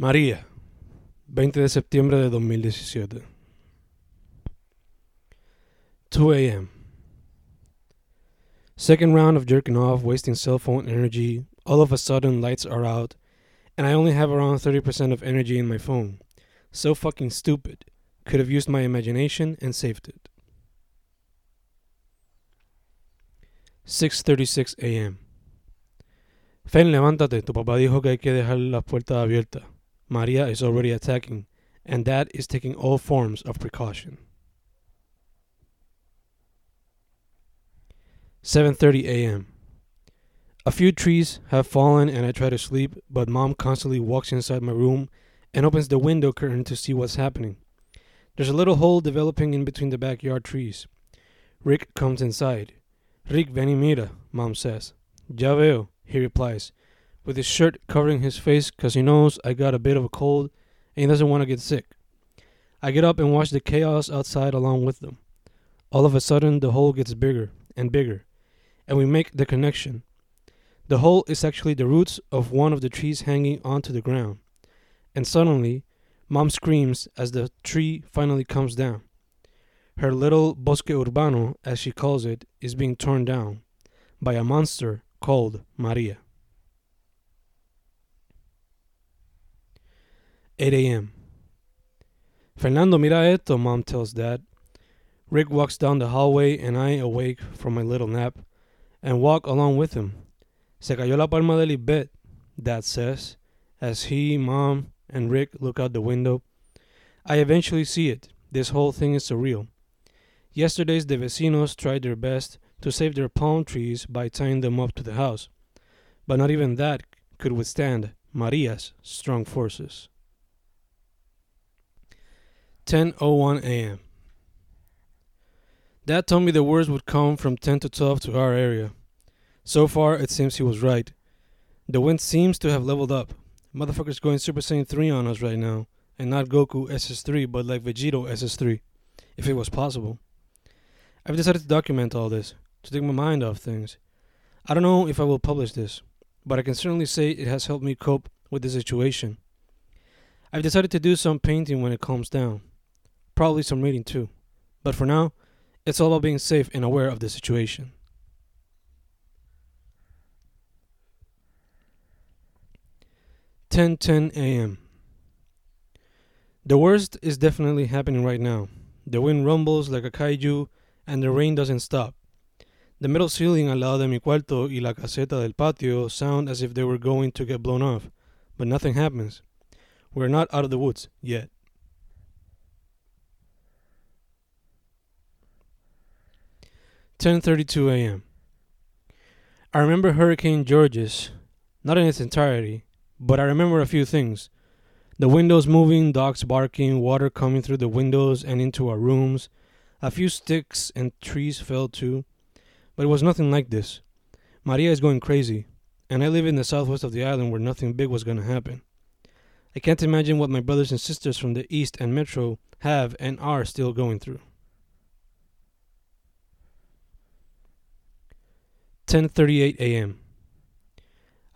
María, 20 de septiembre de 2017. 2 a.m. Second round of jerking off, wasting cell phone energy. All of a sudden, lights are out, and I only have around 30% of energy in my phone. So fucking stupid. Could have used my imagination and saved it. 6:36 a.m. Fen, levántate. Tu papá dijo que hay que dejar las puertas abiertas. Maria is already attacking, and Dad is taking all forms of precaution. 7:30 a.m. A few trees have fallen and I try to sleep, but mom constantly walks inside my room and opens the window curtain to see what's happening. There's a little hole developing in between the backyard trees. Rick comes inside. Rick, ven mira, mom says. Ya veo, he replies, with his shirt covering his face because he knows I got a bit of a cold and he doesn't want to get sick. I get up and watch the chaos outside along with them. All of a sudden, the hole gets bigger and bigger, and we make the connection. The hole is actually the roots of one of the trees hanging onto the ground. And suddenly, mom screams as the tree finally comes down. Her little bosque urbano, as she calls it, is being torn down by a monster called Maria. 8 a.m. Fernando, mira esto, mom tells dad. Rick walks down the hallway and I awake from my little nap and walk along with him. Se cayó la palma del Ibet, dad says, as he, mom, and Rick look out the window. I eventually see it. This whole thing is surreal. Yesterday's the vecinos tried their best to save their palm trees by tying them up to the house, but not even that could withstand Maria's strong forces. 10:01 a.m. Dad told me the worst would come from 10 to 12 to our area. So far, it seems he was right. The wind seems to have leveled up. Motherfuckers going Super Saiyan 3 on us right now, and not Goku SS3, but like Vegito SS3, if it was possible. I've decided to document all this, to take my mind off things. I don't know if I will publish this, but I can certainly say it has helped me cope with the situation. I've decided to do some painting when it calms down. Probably some reading too. But for now, it's all about being safe and aware of the situation. Ten ten a.m. The worst is definitely happening right now. The wind rumbles like a kaiju, and the rain doesn't stop. The metal ceiling al lado de mi cuarto y la caseta del patio sound as if they were going to get blown off, but nothing happens. We're not out of the woods yet. Ten thirty-two a.m. I remember Hurricane Georges, not in its entirety, but I remember a few things. The windows moving, dogs barking, water coming through the windows and into our rooms. A few sticks and trees fell too, but it was nothing like this. Maria is going crazy, and I live in the southwest of the island where nothing big was going to happen. I can't imagine what my brothers and sisters from the east and metro have and are still going through. 10:38 a.m.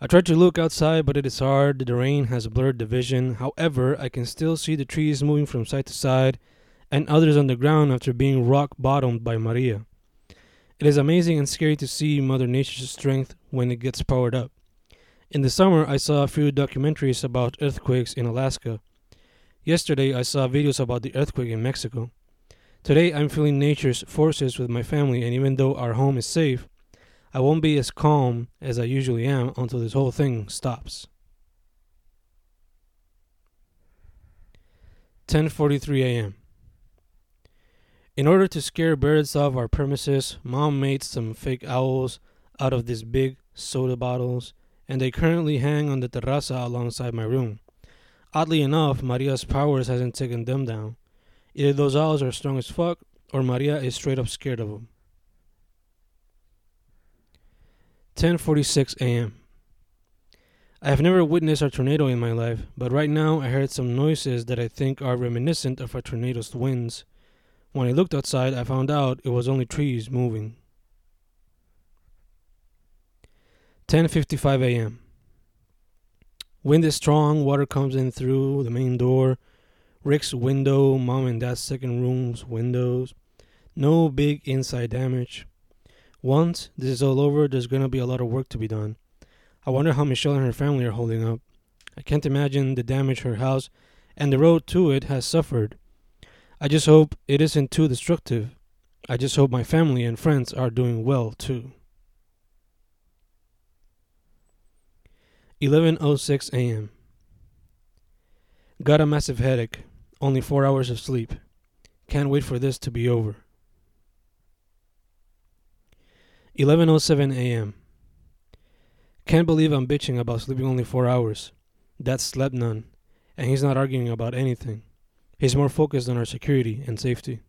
I tried to look outside, but it is hard. The rain has blurred the vision. However, I can still see the trees moving from side to side and others on the ground after being rock bottomed by Maria. It is amazing and scary to see Mother Nature's strength when it gets powered up. In the summer, I saw a few documentaries about earthquakes in Alaska. Yesterday, I saw videos about the earthquake in Mexico. Today, I'm feeling nature's forces with my family, and even though our home is safe, I won't be as calm as I usually am until this whole thing stops. 10:43 a.m. In order to scare birds off our premises, mom made some fake owls out of these big soda bottles, and they currently hang on the terraza alongside my room. Oddly enough, Maria's powers hasn't taken them down. Either those owls are strong as fuck, or Maria is straight up scared of them. 10:46 a.m. I have never witnessed a tornado in my life, but right now I heard some noises that I think are reminiscent of a tornado's winds. When I looked outside, I found out it was only trees moving. 10:55 a.m. Wind is strong, water comes in through the main door. Rick's window, mom and dad's second room's windows. No big inside damage. Once this is all over, there's gonna be a lot of work to be done. I wonder how Michelle and her family are holding up. I can't imagine the damage her house and the road to it has suffered. I just hope it isn't too destructive. I just hope my family and friends are doing well too. 11:06 a.m. Got a massive headache. Only 4 hours of sleep. Can't wait for this to be over. 11:07 a.m. Can't believe I'm bitching about sleeping only 4 hours. Dad slept none, and he's not arguing about anything. He's more focused on our security and safety.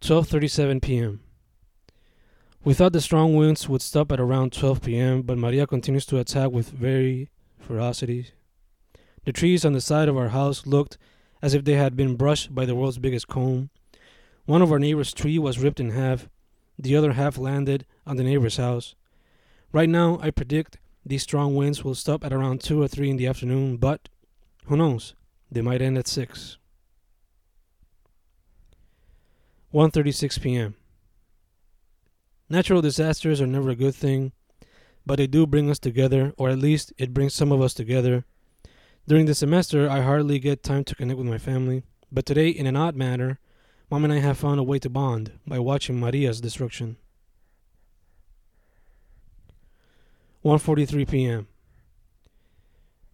12:37 p.m. We thought the strong winds would stop at around 12 p.m., but Maria continues to attack with very ferocity. The trees on the side of our house looked as if they had been brushed by the world's biggest comb. One of our neighbor's tree was ripped in half. The other half landed on the neighbor's house. Right now, I predict these strong winds will stop at around 2 or 3 in the afternoon, but who knows? They might end at 6. 1:36 p.m. Natural disasters are never a good thing, but they do bring us together, or at least it brings some of us together. During the semester, I hardly get time to connect with my family, but today, in an odd manner, Mom and I have found a way to bond by watching Maria's destruction. 1:43 p.m.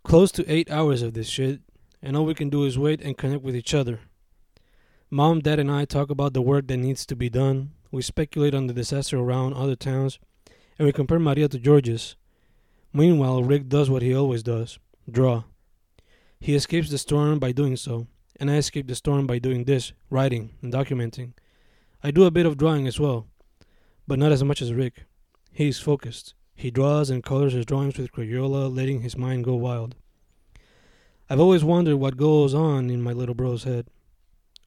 Close to 8 hours of this shit, and all we can do is wait and connect with each other. Mom, Dad, and I talk about the work that needs to be done, we speculate on the disaster around other towns, and we compare Maria to Georges. Meanwhile, Rick does what he always does draw. He escapes the storm by doing so, and I escape the storm by doing this writing and documenting. I do a bit of drawing as well, but not as much as Rick. He is focused. He draws and colors his drawings with Crayola, letting his mind go wild. I've always wondered what goes on in my little bro's head.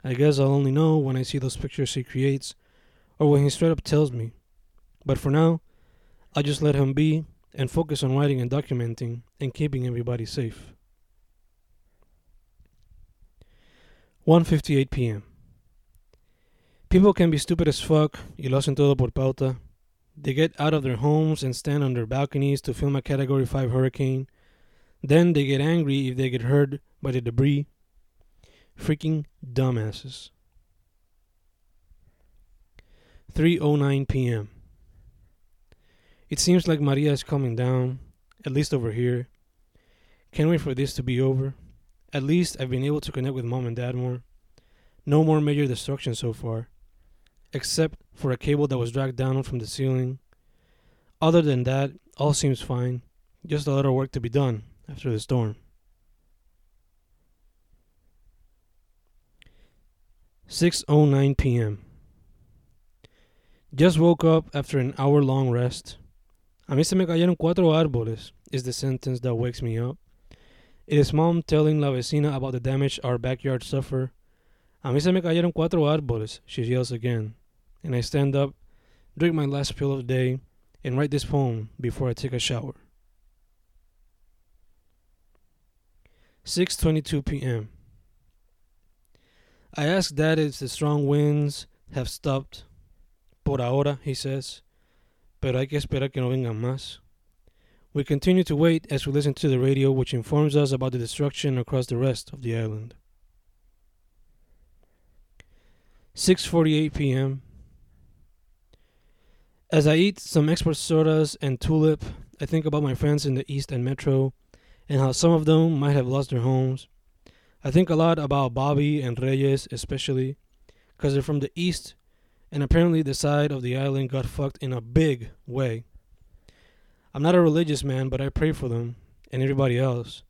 I guess I'll only know when I see those pictures he creates or when he straight up tells me. But for now, I just let him be and focus on writing and documenting and keeping everybody safe. 1:58 p.m. People can be stupid as fuck y lo todo por pauta. They get out of their homes and stand on their balconies to film a Category 5 hurricane. Then they get angry if they get hurt by the debris. Freaking dumbasses. 3:09 p.m. It seems like Maria is coming down, at least over here. Can't wait for this to be over. At least I've been able to connect with mom and dad more. No more major destruction so far, except for a cable that was dragged down from the ceiling. Other than that, all seems fine. Just a lot of work to be done after the storm. 6:09 p.m. Just woke up after an hour long rest. A mí se me cayeron cuatro árboles, is the sentence that wakes me up. It is mom telling la vecina about the damage our backyard suffered. A mí se me cayeron cuatro árboles, she yells again. And I stand up, drink my last pill of the day, and write this poem before I take a shower. 6:22 p.m. I ask Dad if the strong winds have stopped Por ahora, he says, pero hay que esperar que no vengan más. We continue to wait as we listen to the radio, which informs us about the destruction across the rest of the island. 6:48 p.m. As I eat some export sodas and tulip, I think about my friends in the East and Metro and how some of them might have lost their homes. I think a lot about Bobby and Reyes, especially, because they're from the East and apparently the side of the island got fucked in a big way. I'm not a religious man, but I pray for them and everybody else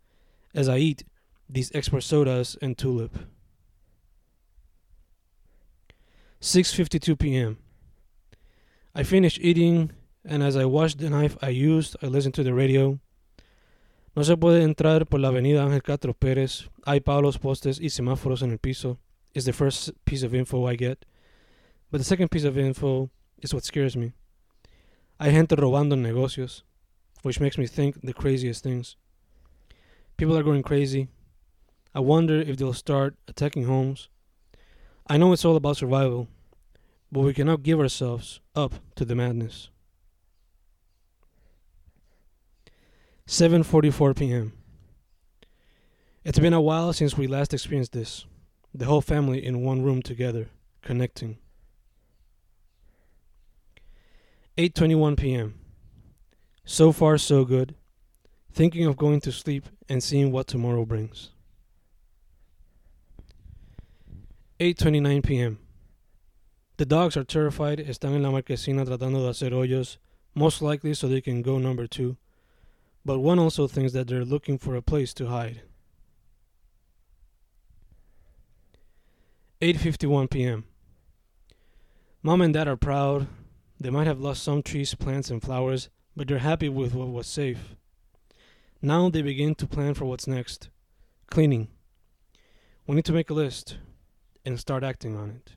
as I eat these export sodas and tulip. 6:52 p.m. I finish eating and as I wash the knife I used, I listen to the radio. No se puede entrar por la avenida Ángel Castro Pérez. Hay palos, postes y semáforos en el piso. Is the first piece of info I get. But the second piece of info is what scares me. Hay gente robando negocios. Which makes me think the craziest things. People are going crazy. I wonder if they'll start attacking homes. I know it's all about survival, but we cannot give ourselves up to the madness. 7:44 p.m. It's been a while since we last experienced this. The whole family in one room together, connecting. 8:21 p.m. So far so good. Thinking of going to sleep and seeing what tomorrow brings. 8:29 p.m. The dogs are terrified, están en la marquesina tratando de hacer hoyos, most likely so they can go number 2 but one also thinks that they're looking for a place to hide. 8:51 p.m. Mom and Dad are proud. They might have lost some trees, plants, and flowers, but they're happy with what was safe. Now they begin to plan for what's next. Cleaning. We need to make a list and start acting on it.